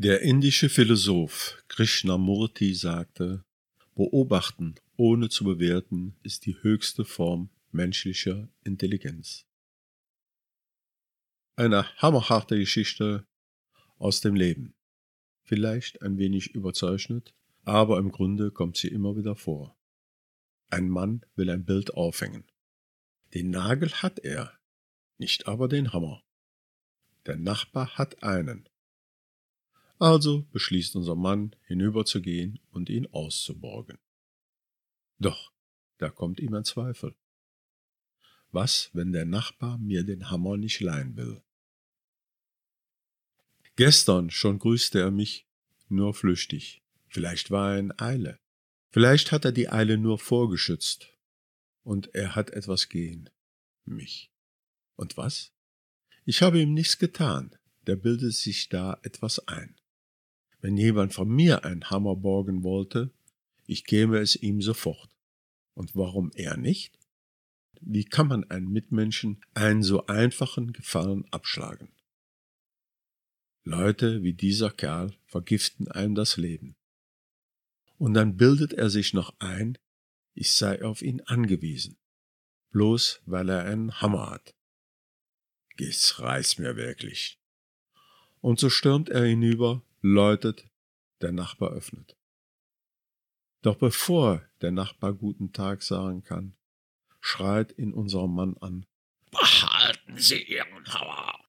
Der indische Philosoph Krishnamurti sagte, Beobachten ohne zu bewerten ist die höchste Form menschlicher Intelligenz. Eine hammerharte Geschichte aus dem Leben. Vielleicht ein wenig überzeichnet, aber im Grunde kommt sie immer wieder vor. Ein Mann will ein Bild aufhängen. Den Nagel hat er, nicht aber den Hammer. Der Nachbar hat einen. Also beschließt unser Mann, hinüberzugehen und ihn auszuborgen. Doch, da kommt ihm ein Zweifel. Was, wenn der Nachbar mir den Hammer nicht leihen will? Gestern schon grüßte er mich, nur flüchtig. Vielleicht war er in Eile. Vielleicht hat er die Eile nur vorgeschützt. Und er hat etwas gehen. Mich. Und was? Ich habe ihm nichts getan. Der bildet sich da etwas ein. Wenn jemand von mir einen Hammer borgen wollte, ich käme es ihm sofort. Und warum er nicht? Wie kann man einem Mitmenschen einen so einfachen Gefallen abschlagen? Leute wie dieser Kerl vergiften einem das Leben. Und dann bildet er sich noch ein, ich sei auf ihn angewiesen, bloß weil er einen Hammer hat. Es reißt mir wirklich. Und so stürmt er hinüber läutet, der Nachbar öffnet. Doch bevor der Nachbar guten Tag sagen kann, schreit ihn unser Mann an. Behalten Sie Ihren Hammer!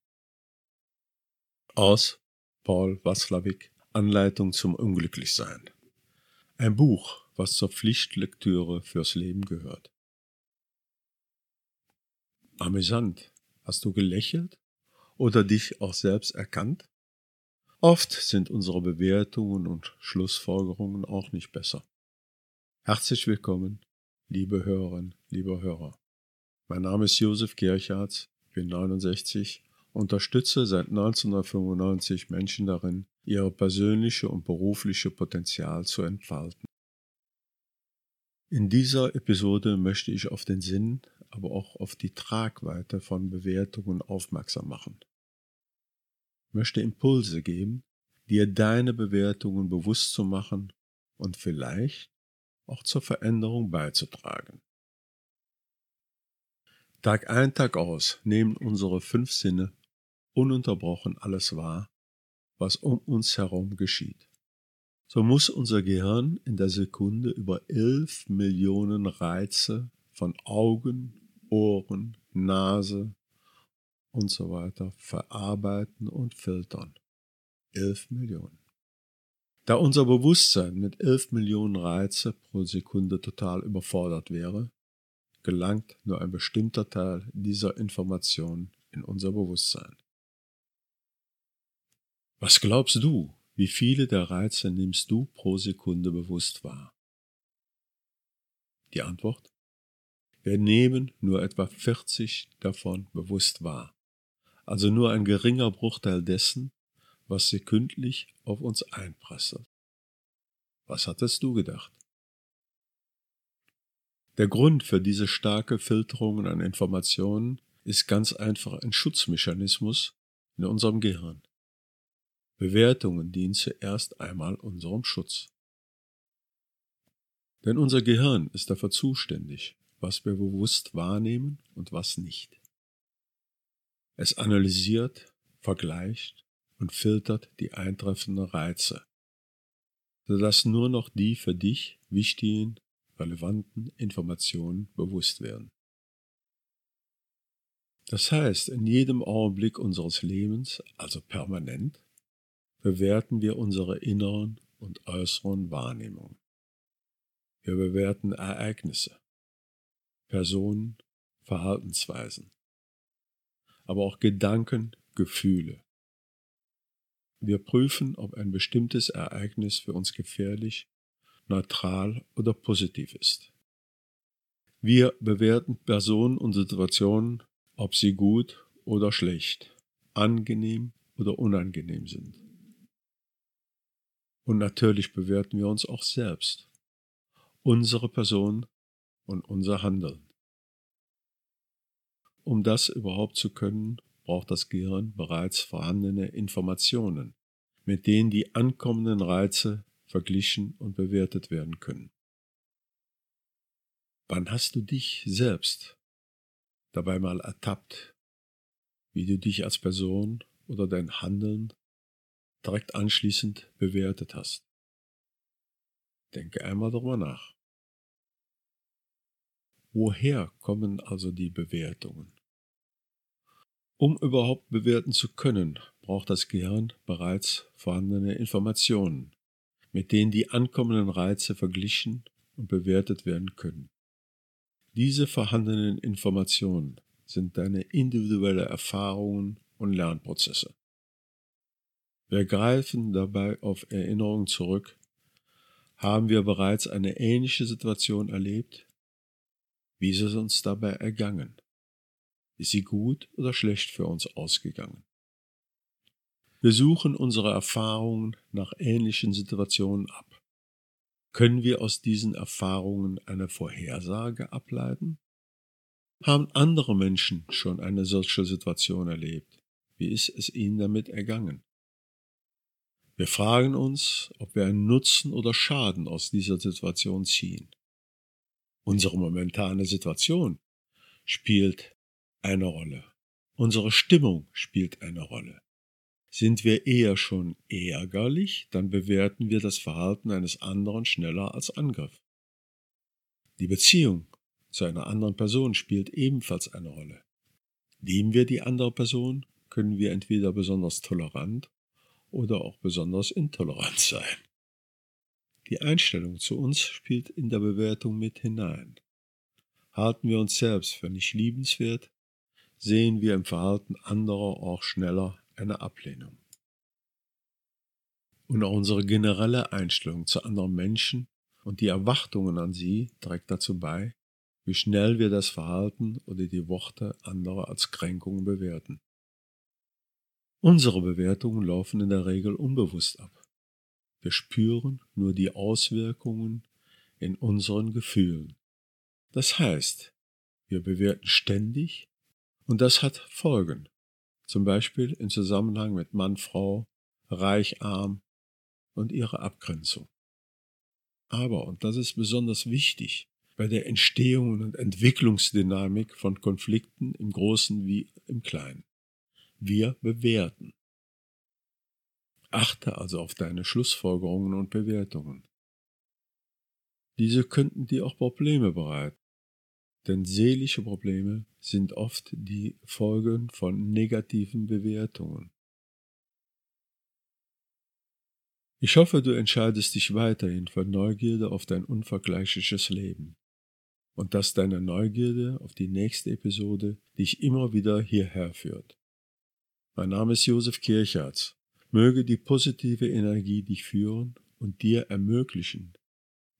Aus Paul Watzlawick Anleitung zum Unglücklichsein. Ein Buch, was zur Pflichtlektüre fürs Leben gehört. Amüsant. Hast du gelächelt oder dich auch selbst erkannt? Oft sind unsere Bewertungen und Schlussfolgerungen auch nicht besser. Herzlich willkommen, liebe Hörerinnen, lieber Hörer. Mein Name ist Josef Kirchards, bin 69, unterstütze seit 1995 Menschen darin, ihre persönliche und berufliche Potenzial zu entfalten. In dieser Episode möchte ich auf den Sinn, aber auch auf die Tragweite von Bewertungen aufmerksam machen möchte Impulse geben, dir deine Bewertungen bewusst zu machen und vielleicht auch zur Veränderung beizutragen. Tag ein, Tag aus nehmen unsere fünf Sinne ununterbrochen alles wahr, was um uns herum geschieht. So muss unser Gehirn in der Sekunde über elf Millionen Reize von Augen, Ohren, Nase, und so weiter verarbeiten und filtern. 11 Millionen. Da unser Bewusstsein mit 11 Millionen Reize pro Sekunde total überfordert wäre, gelangt nur ein bestimmter Teil dieser Information in unser Bewusstsein. Was glaubst du, wie viele der Reize nimmst du pro Sekunde bewusst wahr? Die Antwort? Wir nehmen nur etwa 40 davon bewusst wahr also nur ein geringer Bruchteil dessen, was sekündlich auf uns einprasselt. Was hattest du gedacht? Der Grund für diese starke Filterung an Informationen ist ganz einfach ein Schutzmechanismus in unserem Gehirn. Bewertungen dienen zuerst einmal unserem Schutz. Denn unser Gehirn ist dafür zuständig, was wir bewusst wahrnehmen und was nicht. Es analysiert, vergleicht und filtert die eintreffenden Reize, sodass nur noch die für dich wichtigen, relevanten Informationen bewusst werden. Das heißt, in jedem Augenblick unseres Lebens, also permanent, bewerten wir unsere inneren und äußeren Wahrnehmungen. Wir bewerten Ereignisse, Personen, Verhaltensweisen, aber auch Gedanken, Gefühle. Wir prüfen, ob ein bestimmtes Ereignis für uns gefährlich, neutral oder positiv ist. Wir bewerten Personen und Situationen, ob sie gut oder schlecht, angenehm oder unangenehm sind. Und natürlich bewerten wir uns auch selbst, unsere Person und unser Handeln. Um das überhaupt zu können, braucht das Gehirn bereits vorhandene Informationen, mit denen die ankommenden Reize verglichen und bewertet werden können. Wann hast du dich selbst dabei mal ertappt, wie du dich als Person oder dein Handeln direkt anschließend bewertet hast? Denke einmal darüber nach. Woher kommen also die Bewertungen? Um überhaupt bewerten zu können, braucht das Gehirn bereits vorhandene Informationen, mit denen die ankommenden Reize verglichen und bewertet werden können. Diese vorhandenen Informationen sind deine individuelle Erfahrungen und Lernprozesse. Wir greifen dabei auf Erinnerungen zurück. Haben wir bereits eine ähnliche Situation erlebt? Wie ist es uns dabei ergangen? Ist sie gut oder schlecht für uns ausgegangen? Wir suchen unsere Erfahrungen nach ähnlichen Situationen ab. Können wir aus diesen Erfahrungen eine Vorhersage ableiten? Haben andere Menschen schon eine solche Situation erlebt? Wie ist es ihnen damit ergangen? Wir fragen uns, ob wir einen Nutzen oder Schaden aus dieser Situation ziehen. Unsere momentane Situation spielt eine Rolle. Unsere Stimmung spielt eine Rolle. Sind wir eher schon ärgerlich, dann bewerten wir das Verhalten eines anderen schneller als Angriff. Die Beziehung zu einer anderen Person spielt ebenfalls eine Rolle. Lieben wir die andere Person, können wir entweder besonders tolerant oder auch besonders intolerant sein. Die Einstellung zu uns spielt in der Bewertung mit hinein. Halten wir uns selbst für nicht liebenswert, sehen wir im Verhalten anderer auch schneller eine Ablehnung. Und auch unsere generelle Einstellung zu anderen Menschen und die Erwartungen an sie trägt dazu bei, wie schnell wir das Verhalten oder die Worte anderer als Kränkungen bewerten. Unsere Bewertungen laufen in der Regel unbewusst ab. Wir spüren nur die Auswirkungen in unseren Gefühlen. Das heißt, wir bewerten ständig und das hat Folgen. Zum Beispiel im Zusammenhang mit Mann, Frau, Reich, Arm und ihrer Abgrenzung. Aber, und das ist besonders wichtig, bei der Entstehung und Entwicklungsdynamik von Konflikten im Großen wie im Kleinen. Wir bewerten. Achte also auf deine Schlussfolgerungen und Bewertungen. Diese könnten dir auch Probleme bereiten. Denn seelische Probleme sind oft die Folgen von negativen Bewertungen. Ich hoffe, du entscheidest dich weiterhin für Neugierde auf dein unvergleichliches Leben und dass deine Neugierde auf die nächste Episode dich immer wieder hierher führt. Mein Name ist Josef Kirchhardt. Möge die positive Energie dich führen und dir ermöglichen,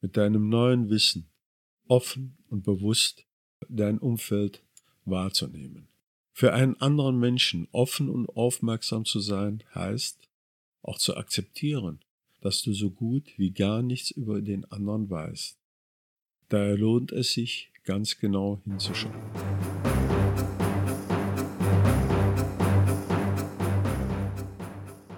mit deinem neuen Wissen offen und bewusst dein Umfeld wahrzunehmen. Für einen anderen Menschen offen und aufmerksam zu sein, heißt auch zu akzeptieren, dass du so gut wie gar nichts über den anderen weißt. Daher lohnt es sich, ganz genau hinzuschauen.